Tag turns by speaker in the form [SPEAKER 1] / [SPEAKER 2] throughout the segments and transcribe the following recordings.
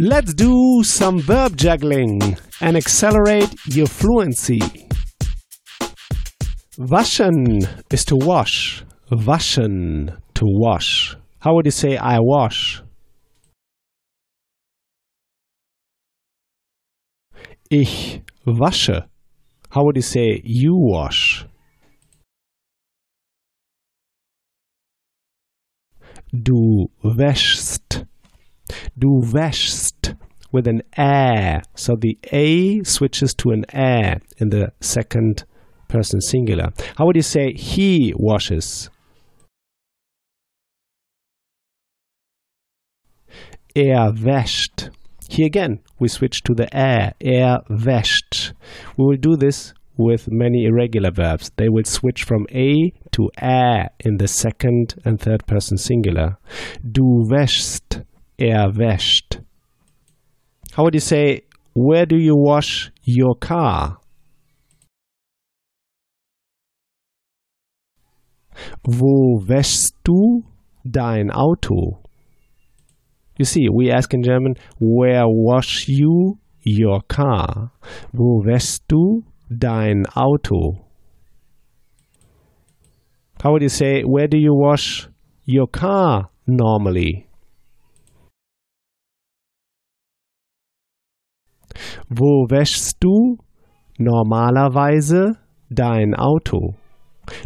[SPEAKER 1] Let's do some verb juggling and accelerate your fluency. Waschen is to wash. Waschen, to wash. How would you say I wash? Ich wasche. How would you say you wash? Du wäschst. Du wäschst with an ä. So the a switches to an ä in the second person singular. How would you say he washes? Er wäscht. Here again, we switch to the ä. Er wäscht. We will do this with many irregular verbs. They will switch from a to ä in the second and third person singular. Du wäschst. Er wäscht. How would you say, where do you wash your car? Wo wäschst du dein Auto? You see, we ask in German, where wash you your car? Wo wäschst du dein Auto? How would you say, where do you wash your car normally? Wo wäschst du normalerweise dein Auto?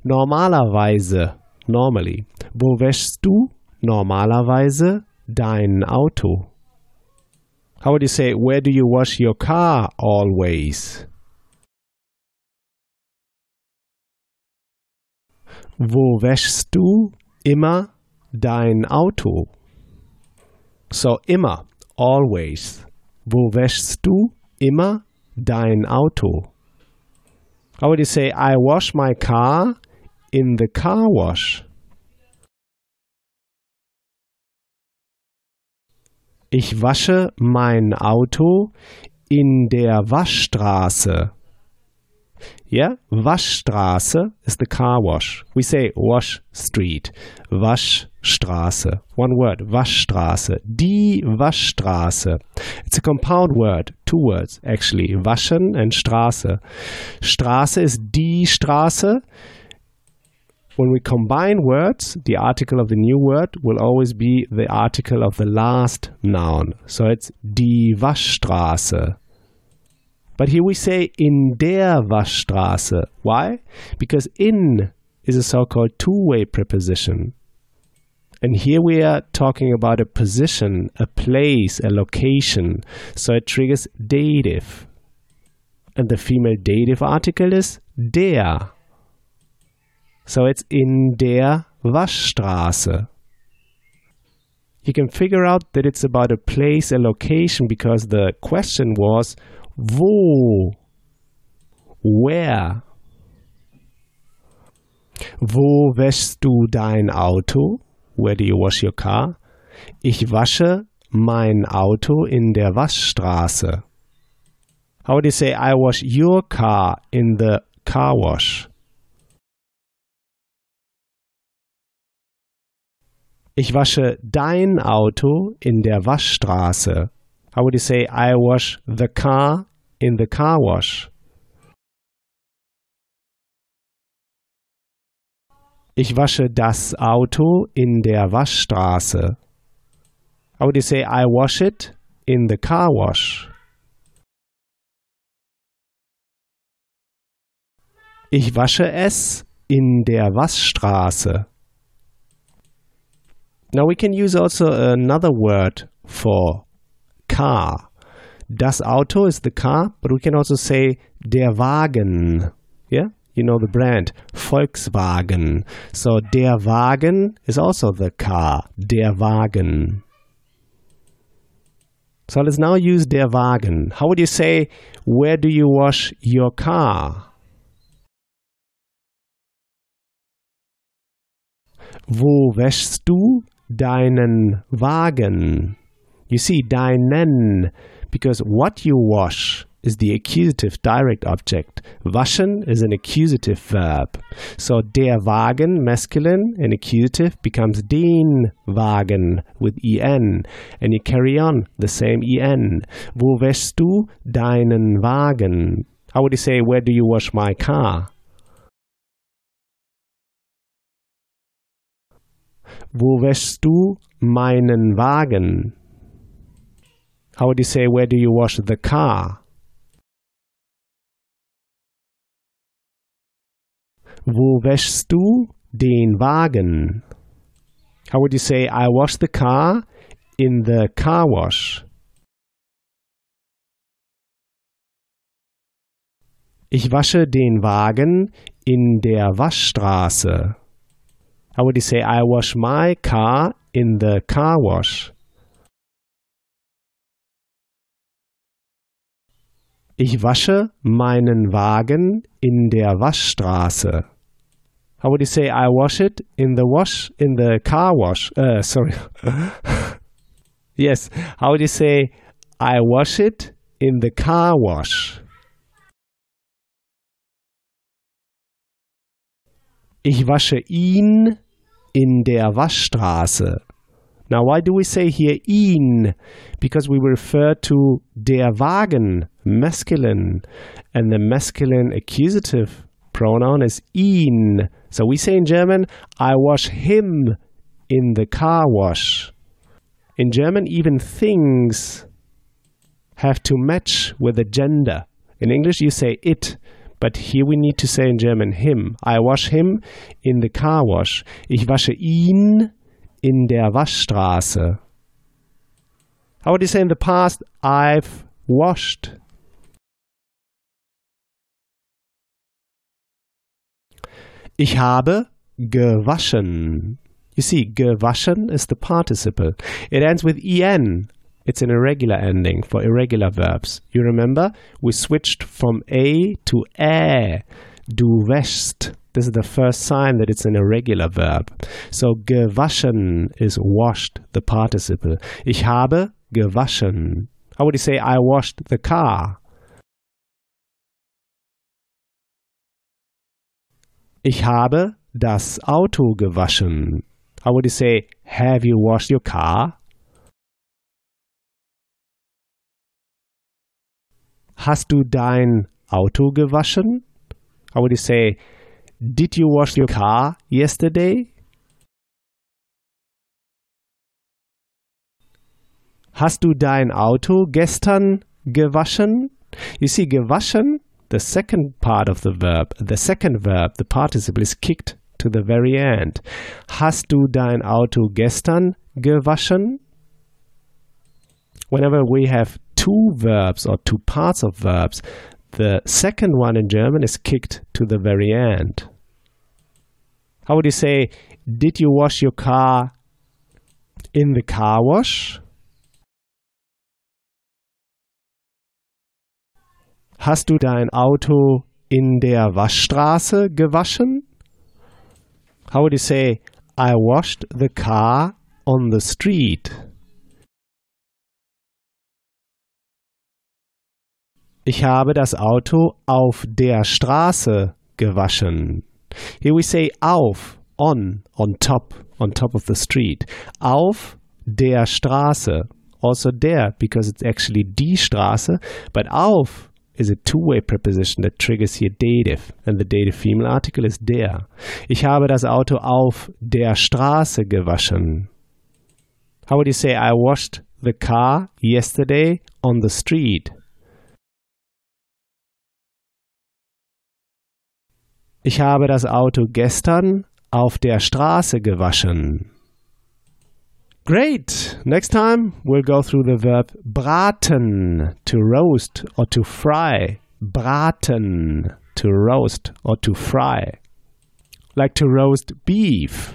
[SPEAKER 1] Normalerweise, normally. Wo wäschst du normalerweise dein Auto? How would you say, where do you wash your car always? Wo wäschst du immer dein Auto? So immer, always. Wo wäschst du immer dein Auto? How would you say, I wash my car in the car wash? Ich wasche mein Auto in der Waschstraße. Yeah, Waschstraße is the car wash. We say wash street, Waschstraße. One word, Waschstraße. Die Waschstraße. It's a compound word, two words actually, waschen and Straße. Straße is die Straße. When we combine words, the article of the new word will always be the article of the last noun. So it's die Waschstraße. But here we say in der Waschstraße. Why? Because in is a so called two way preposition. And here we are talking about a position, a place, a location. So it triggers dative. And the female dative article is der. So it's in der Waschstraße. You can figure out that it's about a place, a location, because the question was Wo? Where? Wo wäschst du dein Auto? Where do you wash your car? Ich wasche mein Auto in der Waschstraße. How would you say I wash your car in the car wash? Ich wasche dein Auto in der Waschstraße. How would you say I wash the car in the car wash? Ich wasche das Auto in der Waschstraße. How would you say I wash it in the car wash? Ich wasche es in der Waschstraße. Now we can use also another word for car. Das Auto is the car, but we can also say der Wagen. Yeah? You know the brand Volkswagen. So der Wagen is also the car. Der Wagen. So let's now use der Wagen. How would you say, where do you wash your car? Wo wäschst du deinen Wagen? You see, deinen, because what you wash is the accusative direct object. Waschen is an accusative verb. So der Wagen, masculine, and accusative becomes den Wagen with en. And you carry on the same en. Wo wäschst du deinen Wagen? How would you say, where do you wash my car? Wo wäschst du meinen Wagen? How would you say, where do you wash the car? Wo wäschst du den Wagen? How would you say, I wash the car in the car wash? Ich wasche den Wagen in der Waschstraße. How would you say, I wash my car in the car wash? Ich wasche meinen Wagen in der Waschstraße. How would you say I wash it in the wash in the car wash? Uh, sorry. yes. How would you say I wash it in the car wash? Ich wasche ihn in der Waschstraße. Now, why do we say here ihn? Because we refer to der Wagen, masculine, and the masculine accusative pronoun is ihn. So we say in German, I wash him in the car wash. In German, even things have to match with the gender. In English, you say it, but here we need to say in German him. I wash him in the car wash. Ich wasche ihn in der Waschstraße. How would you say in the past, I've washed? Ich habe gewaschen. You see, gewaschen is the participle. It ends with en. It's an irregular ending for irregular verbs. You remember? We switched from a to ä. Du wäschst. This is the first sign that it's an irregular verb. So gewaschen is washed, the participle. Ich habe gewaschen. How would you say I washed the car? Ich habe das Auto gewaschen. How would you say have you washed your car? Hast du dein Auto gewaschen? How would you say did you wash your car yesterday? Hast du dein Auto gestern gewaschen? You see, gewaschen, the second part of the verb, the second verb, the participle is kicked to the very end. Hast du dein Auto gestern gewaschen? Whenever we have two verbs or two parts of verbs, the second one in German is kicked to the very end. How would you say, did you wash your car in the car wash? Hast du dein Auto in der Waschstraße gewaschen? How would you say, I washed the car on the street? Ich habe das Auto auf der Straße gewaschen. Here we say auf, on, on top, on top of the street. Auf der Straße. Also der, because it's actually die Straße, but auf is a two-way preposition that triggers here dative, and the dative female article is der. Ich habe das Auto auf der Straße gewaschen. How would you say I washed the car yesterday on the street? Ich habe das Auto gestern auf der Straße gewaschen. Great! Next time we'll go through the verb braten, to roast or to fry. Braten, to roast or to fry. Like to roast beef.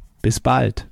[SPEAKER 1] Bis bald.